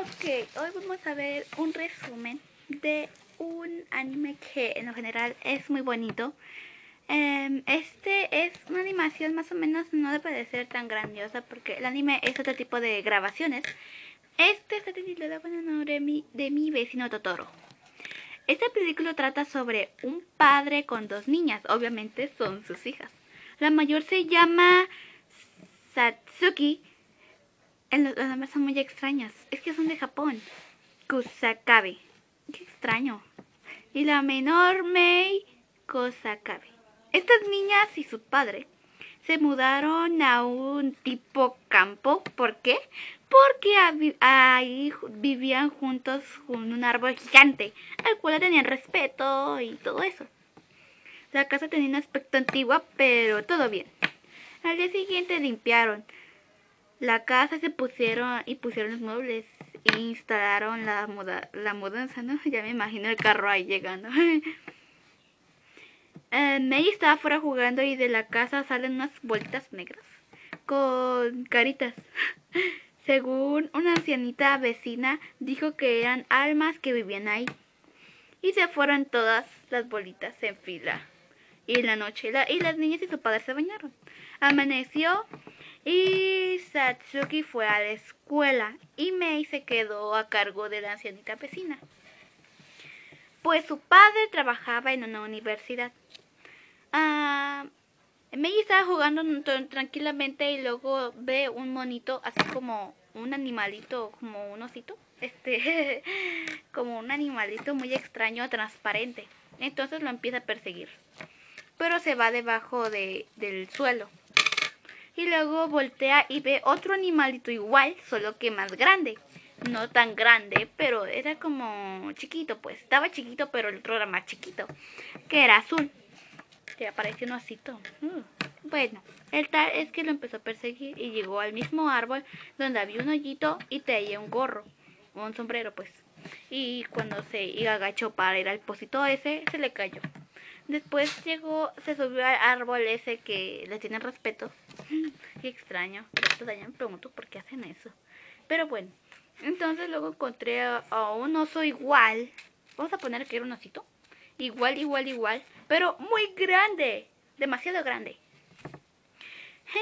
Ok, hoy vamos a ver un resumen de un anime que en lo general es muy bonito. Em, este es una animación más o menos no debe de ser tan grandiosa porque el anime es otro tipo de grabaciones. Este está titulado con el nombre de mi, de mi vecino Totoro. Este película trata sobre un padre con dos niñas, obviamente son sus hijas. La mayor se llama Satsuki los nombres son muy extraños. Es que son de Japón. Kusakabe. Qué extraño. Y la menor Mei Kusakabe. Estas niñas y su padre se mudaron a un tipo campo. ¿Por qué? Porque ahí vivían juntos con un árbol gigante, al cual tenían respeto y todo eso. La casa tenía un aspecto antiguo, pero todo bien. Al día siguiente limpiaron la casa se pusieron y pusieron los muebles e instalaron la, muda, la mudanza, ¿no? Ya me imagino el carro ahí llegando. eh, May estaba afuera jugando y de la casa salen unas bolitas negras con caritas. Según una ancianita vecina dijo que eran almas que vivían ahí. Y se fueron todas las bolitas en fila. Y en la noche y las niñas y su padre se bañaron. Amaneció y Satsuki fue a la escuela y Mei se quedó a cargo de la ancianita vecina. Pues su padre trabajaba en una universidad. Ah, Mei estaba jugando tranquilamente y luego ve un monito, así como un animalito, como un osito, este, como un animalito muy extraño, transparente. Entonces lo empieza a perseguir. Pero se va debajo de, del suelo y luego voltea y ve otro animalito igual, solo que más grande. No tan grande, pero era como chiquito, pues. Estaba chiquito, pero el otro era más chiquito, que era azul. Que apareció un osito. Mm. Bueno, el tal es que lo empezó a perseguir y llegó al mismo árbol donde había un hoyito y traía un gorro, un sombrero, pues. Y cuando se agachó para ir al pocito ese, se le cayó. Después llegó, se subió al árbol ese que le tiene respeto. Qué extraño. Todavía me pregunto por qué hacen eso. Pero bueno, entonces luego encontré a, un oso igual. Vamos a poner que era un osito. Igual, igual, igual. Pero muy grande. Demasiado grande.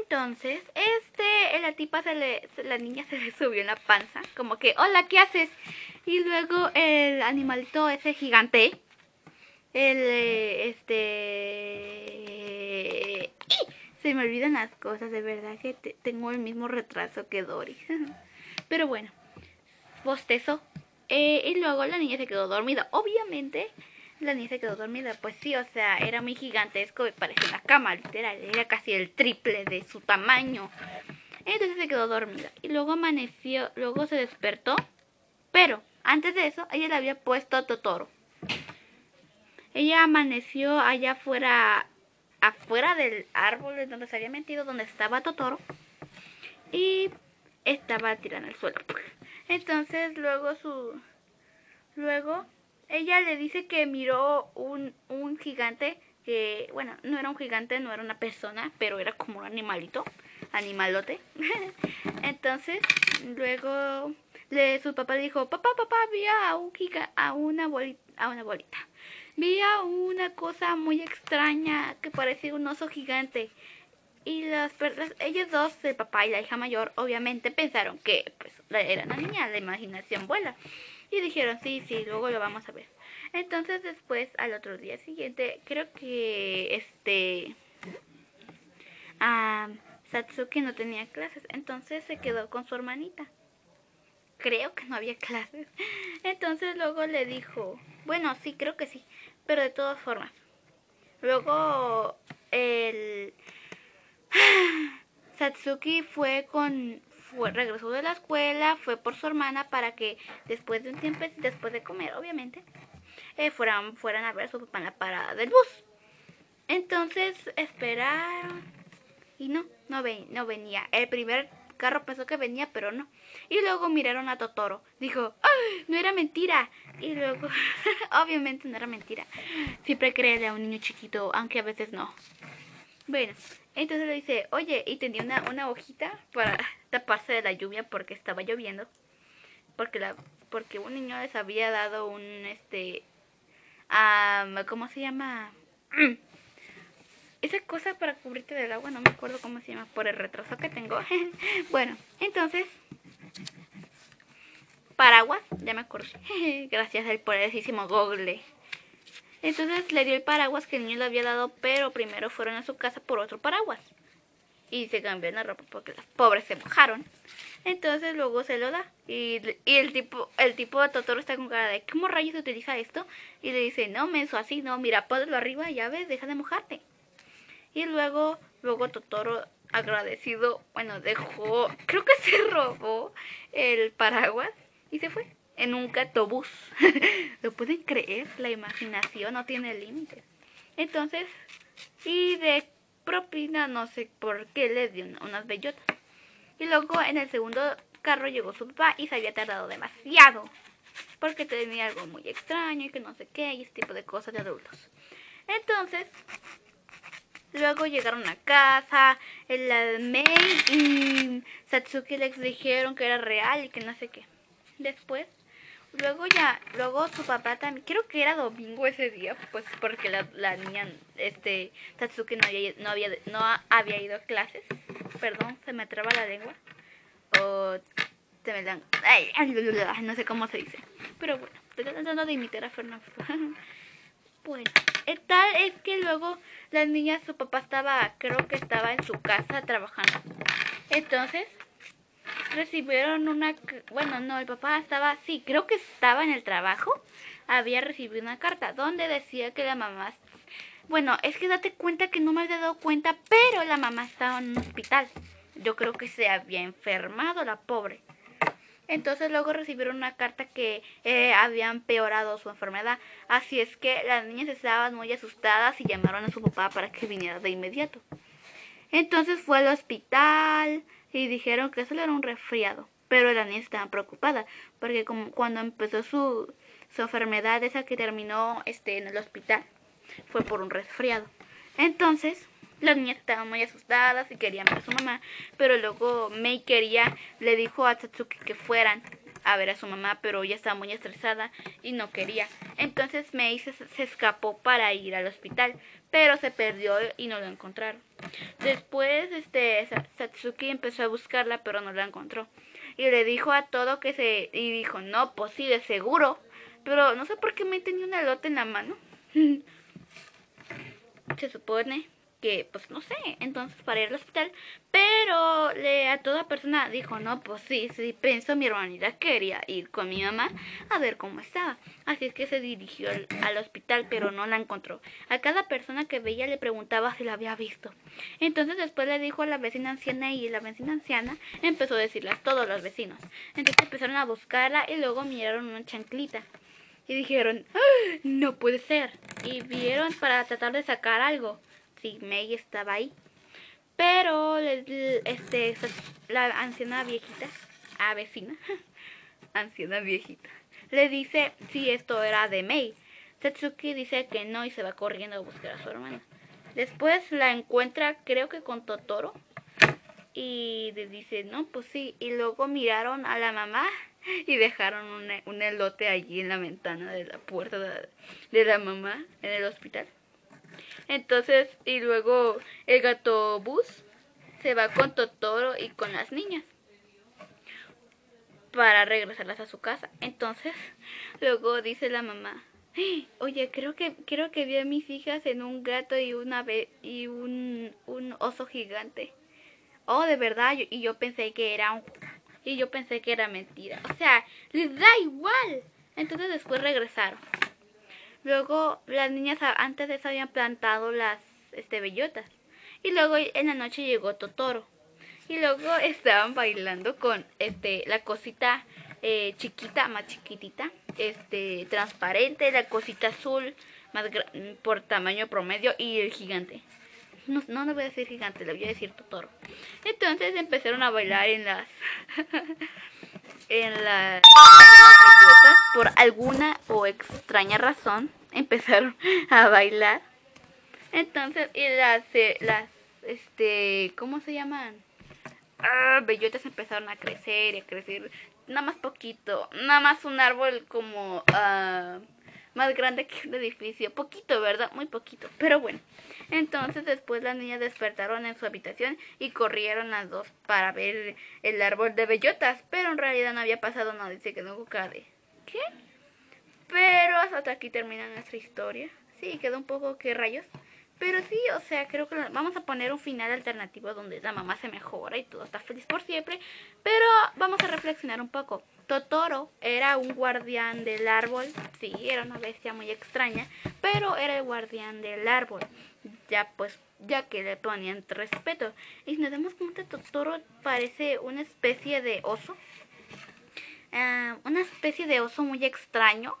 Entonces, este, la tipa se le, la niña se le subió en la panza, como que, hola, ¿qué haces? Y luego el animalito ese gigante el este se me olvidan las cosas de verdad que tengo el mismo retraso que Dory. Pero bueno bostezo. Eh, y luego la niña se quedó dormida. Obviamente la niña se quedó dormida pues sí o sea era muy gigantesco y parecía una cama literal era casi el triple de su tamaño. Entonces se quedó dormida. Y luego amaneció luego se despertó pero antes de eso ella le había puesto a Totoro. Ella amaneció allá afuera, afuera del árbol donde se había metido, donde estaba Totoro. Y estaba tirada al suelo. Entonces luego su... Luego ella le dice que miró un, un gigante que, bueno, no era un gigante, no era una persona, pero era como un animalito, animalote. Entonces, luego le, su papá dijo, papá, papá, vi a, un giga, a, una bolita, a una bolita vi una cosa muy extraña que parecía un oso gigante. Y las, ellos dos, el papá y la hija mayor, obviamente pensaron que pues era una niña, la imaginación vuela. Y dijeron, sí, sí, luego lo vamos a ver. Entonces después, al otro día siguiente, creo que este... Satsuki no tenía clases, entonces se quedó con su hermanita. Creo que no había clases. Entonces luego le dijo, bueno, sí, creo que sí. Pero de todas formas. Luego el Satsuki fue con regresó de la escuela, fue por su hermana para que después de un tiempo, después de comer, obviamente, eh, fueran, fueran a ver a su papá en la parada del bus. Entonces esperaron y no, no, no venía. El primer carro pensó que venía, pero no. Y luego miraron a Totoro. Dijo, ¡ay! No era mentira. Y luego, obviamente no era mentira. Siempre créele a un niño chiquito, aunque a veces no. Bueno, entonces le dice, oye, y tenía una, una hojita para taparse de la lluvia porque estaba lloviendo. porque la porque un niño les había dado un este ah, ¿cómo se llama? Esa cosa para cubrirte del agua, no me acuerdo cómo se llama, por el retraso que tengo. bueno, entonces, paraguas, ya me acuerdo. Gracias al poderosísimo Google. Entonces le dio el paraguas que el niño le había dado, pero primero fueron a su casa por otro paraguas. Y se cambió la ropa porque las pobres se mojaron. Entonces luego se lo da. Y, el tipo el tipo de Totoro está con cara de ¿cómo rayos utiliza esto? Y le dice, no, menso, así, no, mira, ponlo arriba, ya ves, deja de mojarte. Y luego, luego Totoro agradecido, bueno, dejó, creo que se robó el paraguas y se fue en un gatobús. ¿Lo pueden creer? La imaginación no tiene límites. Entonces, y de propina, no sé por qué le dio unas bellotas. Y luego en el segundo carro llegó su papá y se había tardado demasiado. Porque tenía algo muy extraño y que no sé qué, y ese tipo de cosas de adultos. Entonces, luego llegaron a casa, el Mei y Satsuki les dijeron que era real y que no sé qué. Después Luego ya, luego su papá también, creo que era domingo ese día, pues porque la, la niña, este, Tatsuki no había, no había, no había ido a clases. Perdón, se me traba la lengua. O se me dan, ay, no sé cómo se dice. Pero bueno, estoy tratando de imitar a Fernando. bueno, el tal es que luego la niña, su papá estaba, creo que estaba en su casa trabajando. Entonces, recibieron una... Bueno, no, el papá estaba... Sí, creo que estaba en el trabajo. Había recibido una carta donde decía que la mamá... Bueno, es que date cuenta que no me había dado cuenta, pero la mamá estaba en un hospital. Yo creo que se había enfermado la pobre. Entonces luego recibieron una carta que eh, había empeorado su enfermedad. Así es que las niñas estaban muy asustadas y llamaron a su papá para que viniera de inmediato. Entonces fue al hospital, y dijeron que solo era un resfriado. Pero la niña estaba preocupada porque como cuando empezó su, su enfermedad esa que terminó este, en el hospital fue por un resfriado. Entonces las niñas estaban muy asustadas y querían ver a su mamá, pero luego Mei quería, le dijo a Tatsuki que fueran a ver a su mamá, pero ella estaba muy estresada y no quería. Entonces Mei se, escapó para ir al hospital, pero se perdió y no lo encontraron. Después, este, Satsuki empezó a buscarla, pero no la encontró. Y le dijo a todo que se... Y dijo, no, pues sí, de seguro. Pero no sé por qué me tenía un elote en la mano. se supone que, pues no sé, entonces para ir al hospital, pero le, a toda persona dijo, no, pues sí, sí, pensó mi hermanita quería ir con mi mamá a ver cómo estaba. Así es que se dirigió al, hospital, pero no la encontró. A cada persona que veía le preguntaba si la había visto. Entonces después le dijo a la vecina anciana y la vecina anciana empezó a decirle a todos los vecinos. Entonces empezaron a buscarla y luego miraron una chanclita. Y dijeron, ¡Ah! no puede ser. Y vieron para tratar de sacar algo si May estaba ahí. Pero este, la anciana viejita, a vecina, anciana viejita, le dice si esto era de May. Tetsuki dice que no y se va corriendo a buscar a su hermana. Después la encuentra, creo que con Totoro. Y le dice, no, pues sí. Y luego miraron a la mamá y dejaron un, un elote allí en la ventana de la puerta de la mamá en el hospital. Entonces, y luego el gato bus se va con Totoro y con las niñas para regresarlas a su casa. Entonces, luego dice la mamá, oye, creo que creo que vi a mis hijas en un gato y una y un, un oso gigante. Oh, de verdad, y yo pensé que era un y yo pensé que era mentira. O sea, les da igual. Entonces después regresaron. Luego las niñas antes de eso habían plantado las este, bellotas. Y luego en la noche llegó Totoro. Y luego estaban bailando con este la cosita eh, chiquita, más chiquitita, este transparente, la cosita azul más por tamaño promedio y el gigante. No, no le voy a decir gigante, le voy a decir Totoro. Entonces empezaron a bailar en las en las por alguna o extraña razón empezaron a bailar. Entonces, y las, eh, las, este, ¿cómo se llaman? ah, bellotas empezaron a crecer y a crecer nada más poquito, nada más un árbol como ah, más grande que un edificio, poquito, ¿verdad? Muy poquito, pero bueno. Entonces después las niñas despertaron en su habitación y corrieron las dos para ver el árbol de bellotas, pero en realidad no había pasado nada, dice que no cabe. ¿Qué? Pero hasta aquí termina nuestra historia. Sí, quedó un poco que rayos. Pero sí, o sea, creo que vamos a poner un final alternativo donde la mamá se mejora y todo está feliz por siempre. Pero vamos a reflexionar un poco. Totoro era un guardián del árbol. Sí, era una bestia muy extraña. Pero era el guardián del árbol. Ya pues, ya que le ponían respeto. Y nos damos cuenta, Totoro parece una especie de oso. Ah, una especie de oso muy extraño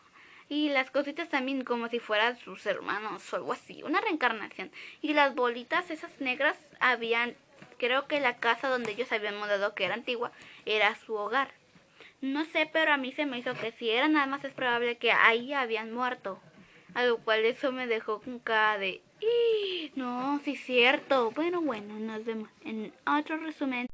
y las cositas también como si fueran sus hermanos o algo así, una reencarnación. Y las bolitas esas negras habían, creo que la casa donde ellos habían mudado, que era antigua, era su hogar. No sé, pero a mí se me hizo que si era nada más es probable que ahí habían muerto. A lo cual eso me dejó con cara de... No, sí es cierto. Bueno, bueno, nos vemos en otro resumen.